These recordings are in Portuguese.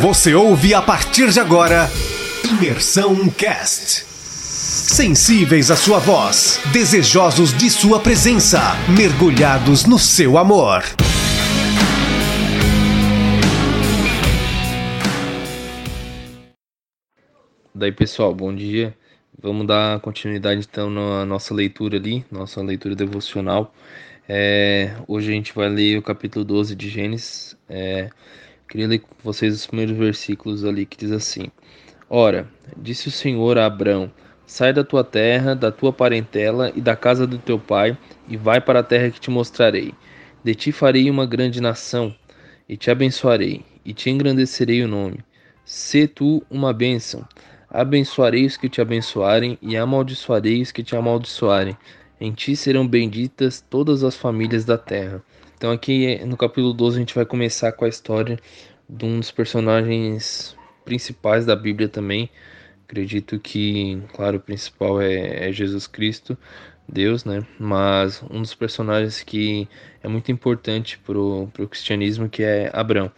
Você ouve a partir de agora Imersão Cast. Sensíveis à sua voz, desejosos de sua presença, mergulhados no seu amor. Daí pessoal, bom dia. Vamos dar continuidade então na nossa leitura ali, nossa leitura devocional. É, hoje a gente vai ler o capítulo 12 de Gênesis. É, queria ler com vocês os primeiros versículos ali que diz assim: Ora, disse o Senhor a Abrão: Sai da tua terra, da tua parentela e da casa do teu pai, e vai para a terra que te mostrarei. De ti farei uma grande nação, e te abençoarei, e te engrandecerei o nome. Sê tu uma bênção. Abençoarei os que te abençoarem, e amaldiçoarei os que te amaldiçoarem em ti serão benditas todas as famílias da terra. Então aqui no capítulo 12 a gente vai começar com a história de um dos personagens principais da Bíblia também. Acredito que, claro, o principal é, é Jesus Cristo, Deus, né? Mas um dos personagens que é muito importante para o cristianismo que é Abraão.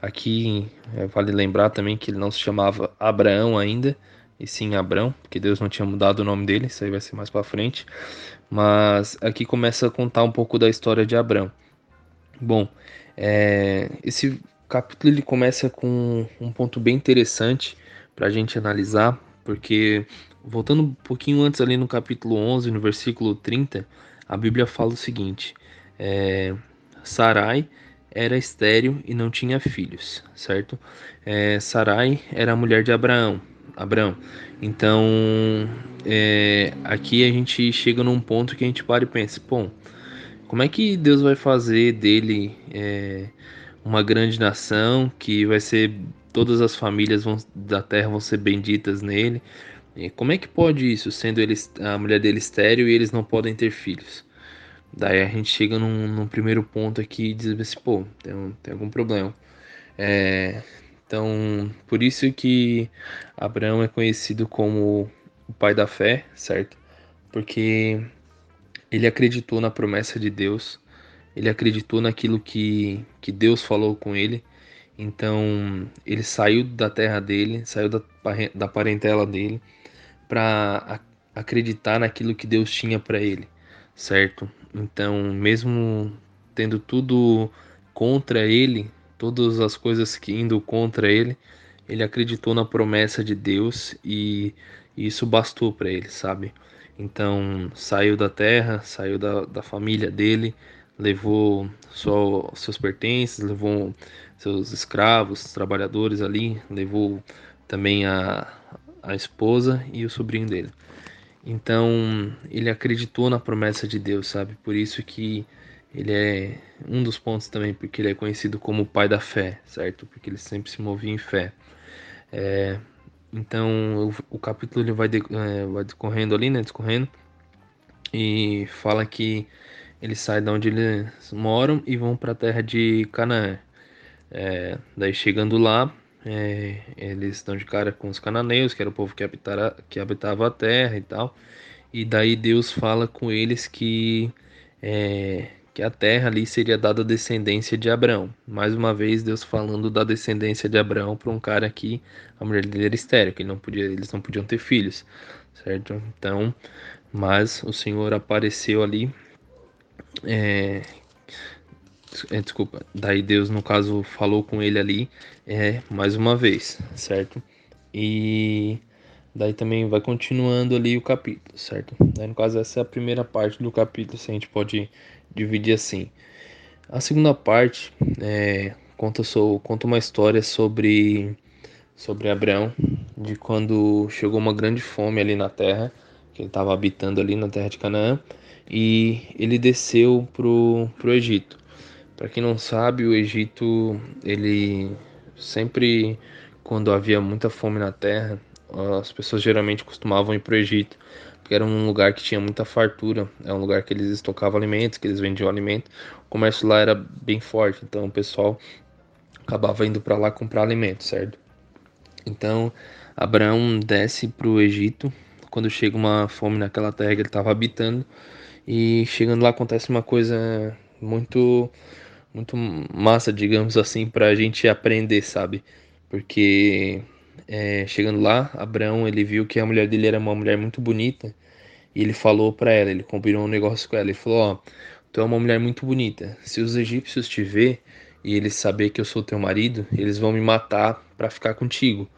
Aqui é, vale lembrar também que ele não se chamava Abraão ainda, e sim Abrão, porque Deus não tinha mudado o nome dele, isso aí vai ser mais para frente. Mas aqui começa a contar um pouco da história de Abrão. Bom, é, esse capítulo ele começa com um ponto bem interessante para a gente analisar, porque voltando um pouquinho antes ali no capítulo 11, no versículo 30, a Bíblia fala o seguinte: é, Sarai era estéril e não tinha filhos, certo? É, Sarai era a mulher de Abraão, Abraão. Então, é, aqui a gente chega num ponto que a gente para e pensa, bom, como é que Deus vai fazer dele é, uma grande nação que vai ser todas as famílias vão, da terra vão ser benditas nele? E como é que pode isso, sendo ele, a mulher dele estéreo e eles não podem ter filhos? Daí a gente chega num, num primeiro ponto aqui e diz assim, pô, tem, tem algum problema. É, então, por isso que Abraão é conhecido como o pai da fé, certo? Porque ele acreditou na promessa de Deus, ele acreditou naquilo que, que Deus falou com ele. Então, ele saiu da terra dele, saiu da, da parentela dele, para acreditar naquilo que Deus tinha para ele, certo? Então, mesmo tendo tudo contra ele, todas as coisas que indo contra ele, ele acreditou na promessa de Deus e isso bastou para ele, sabe? Então saiu da terra, saiu da, da família dele, levou só seus pertences, levou seus escravos, trabalhadores ali, levou também a, a esposa e o sobrinho dele. Então ele acreditou na promessa de Deus, sabe? Por isso que ele é um dos pontos também porque ele é conhecido como o pai da fé, certo? Porque ele sempre se movia em fé. É, então o, o, capítulo ele vai, de, é, vai discorrendo ali, né? Discorrendo e fala que eles saem de onde eles moram e vão para a terra de Canaã. É, daí chegando lá, é, eles estão de cara com os cananeus, que era o povo que, habitara, que habitava a terra e tal. E daí Deus fala com eles que é, que a terra ali seria dada a descendência de Abraão. Mais uma vez, Deus falando da descendência de Abraão para um cara que a mulher dele era estéril, que não podia, eles não podiam ter filhos, certo? Então, mas o Senhor apareceu ali. É, é, desculpa, daí Deus, no caso, falou com ele ali é, mais uma vez, certo? E daí também vai continuando ali o capítulo, certo? Daí, no caso, essa é a primeira parte do capítulo, se a gente pode dividir assim. A segunda parte é, conta, conta uma história sobre, sobre Abraão, de quando chegou uma grande fome ali na terra, que ele estava habitando ali na terra de Canaã, e ele desceu pro, pro Egito. Para quem não sabe, o Egito, ele sempre, quando havia muita fome na terra, as pessoas geralmente costumavam ir pro Egito porque era um lugar que tinha muita fartura, é um lugar que eles estocavam alimentos, que eles vendiam alimento. O comércio lá era bem forte, então o pessoal acabava indo para lá comprar alimento, certo? Então Abraão desce para o Egito quando chega uma fome naquela terra que ele estava habitando e chegando lá acontece uma coisa muito muito massa, digamos assim, para a gente aprender, sabe? porque é, chegando lá, Abraão ele viu que a mulher dele era uma mulher muito bonita e ele falou para ela, ele combinou um negócio com ela, ele falou, ó, tu é uma mulher muito bonita, se os egípcios te ver e eles saber que eu sou teu marido, eles vão me matar para ficar contigo.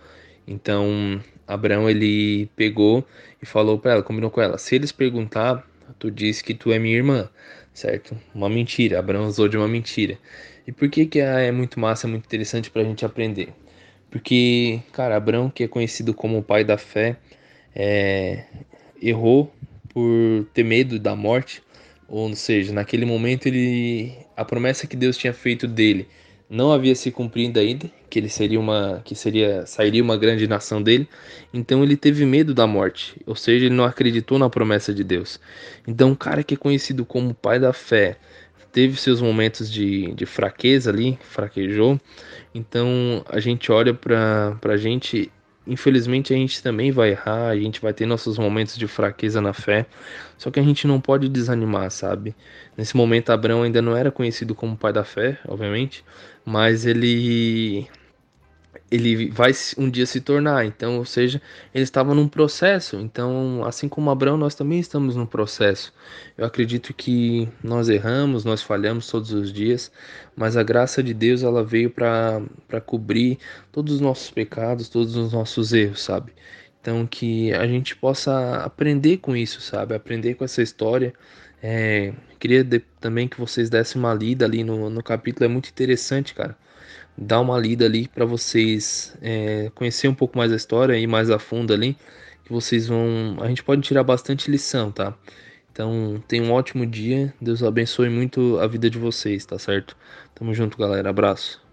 Então, Abraão ele pegou e falou para ela, combinou com ela, se eles perguntar, tu diz que tu é minha irmã, certo? Uma mentira, Abraão usou de uma mentira. E por que que é muito massa, é muito interessante para a gente aprender? Porque, cara, Abraão, que é conhecido como o pai da fé, é, errou por ter medo da morte, ou seja, naquele momento ele a promessa que Deus tinha feito dele não havia se cumprido ainda, que ele seria uma que seria sairia uma grande nação dele. Então ele teve medo da morte, ou seja, ele não acreditou na promessa de Deus. Então, um cara que é conhecido como pai da fé, teve seus momentos de, de fraqueza ali, fraquejou. Então a gente olha para a gente, infelizmente a gente também vai errar, a gente vai ter nossos momentos de fraqueza na fé, só que a gente não pode desanimar, sabe? Nesse momento Abraão ainda não era conhecido como pai da fé, obviamente, mas ele ele vai um dia se tornar. Então, ou seja, ele estava num processo. Então, assim como Abraão, nós também estamos num processo. Eu acredito que nós erramos, nós falhamos todos os dias, mas a graça de Deus ela veio para cobrir todos os nossos pecados, todos os nossos erros, sabe? Então, que a gente possa aprender com isso, sabe? Aprender com essa história. É, queria de, também que vocês dessem uma lida ali no, no capítulo, é muito interessante, cara dar uma lida ali para vocês é, conhecer um pouco mais a história e mais a fundo ali, que vocês vão, a gente pode tirar bastante lição, tá? Então, tenha um ótimo dia. Deus abençoe muito a vida de vocês, tá certo? Tamo junto, galera. Abraço.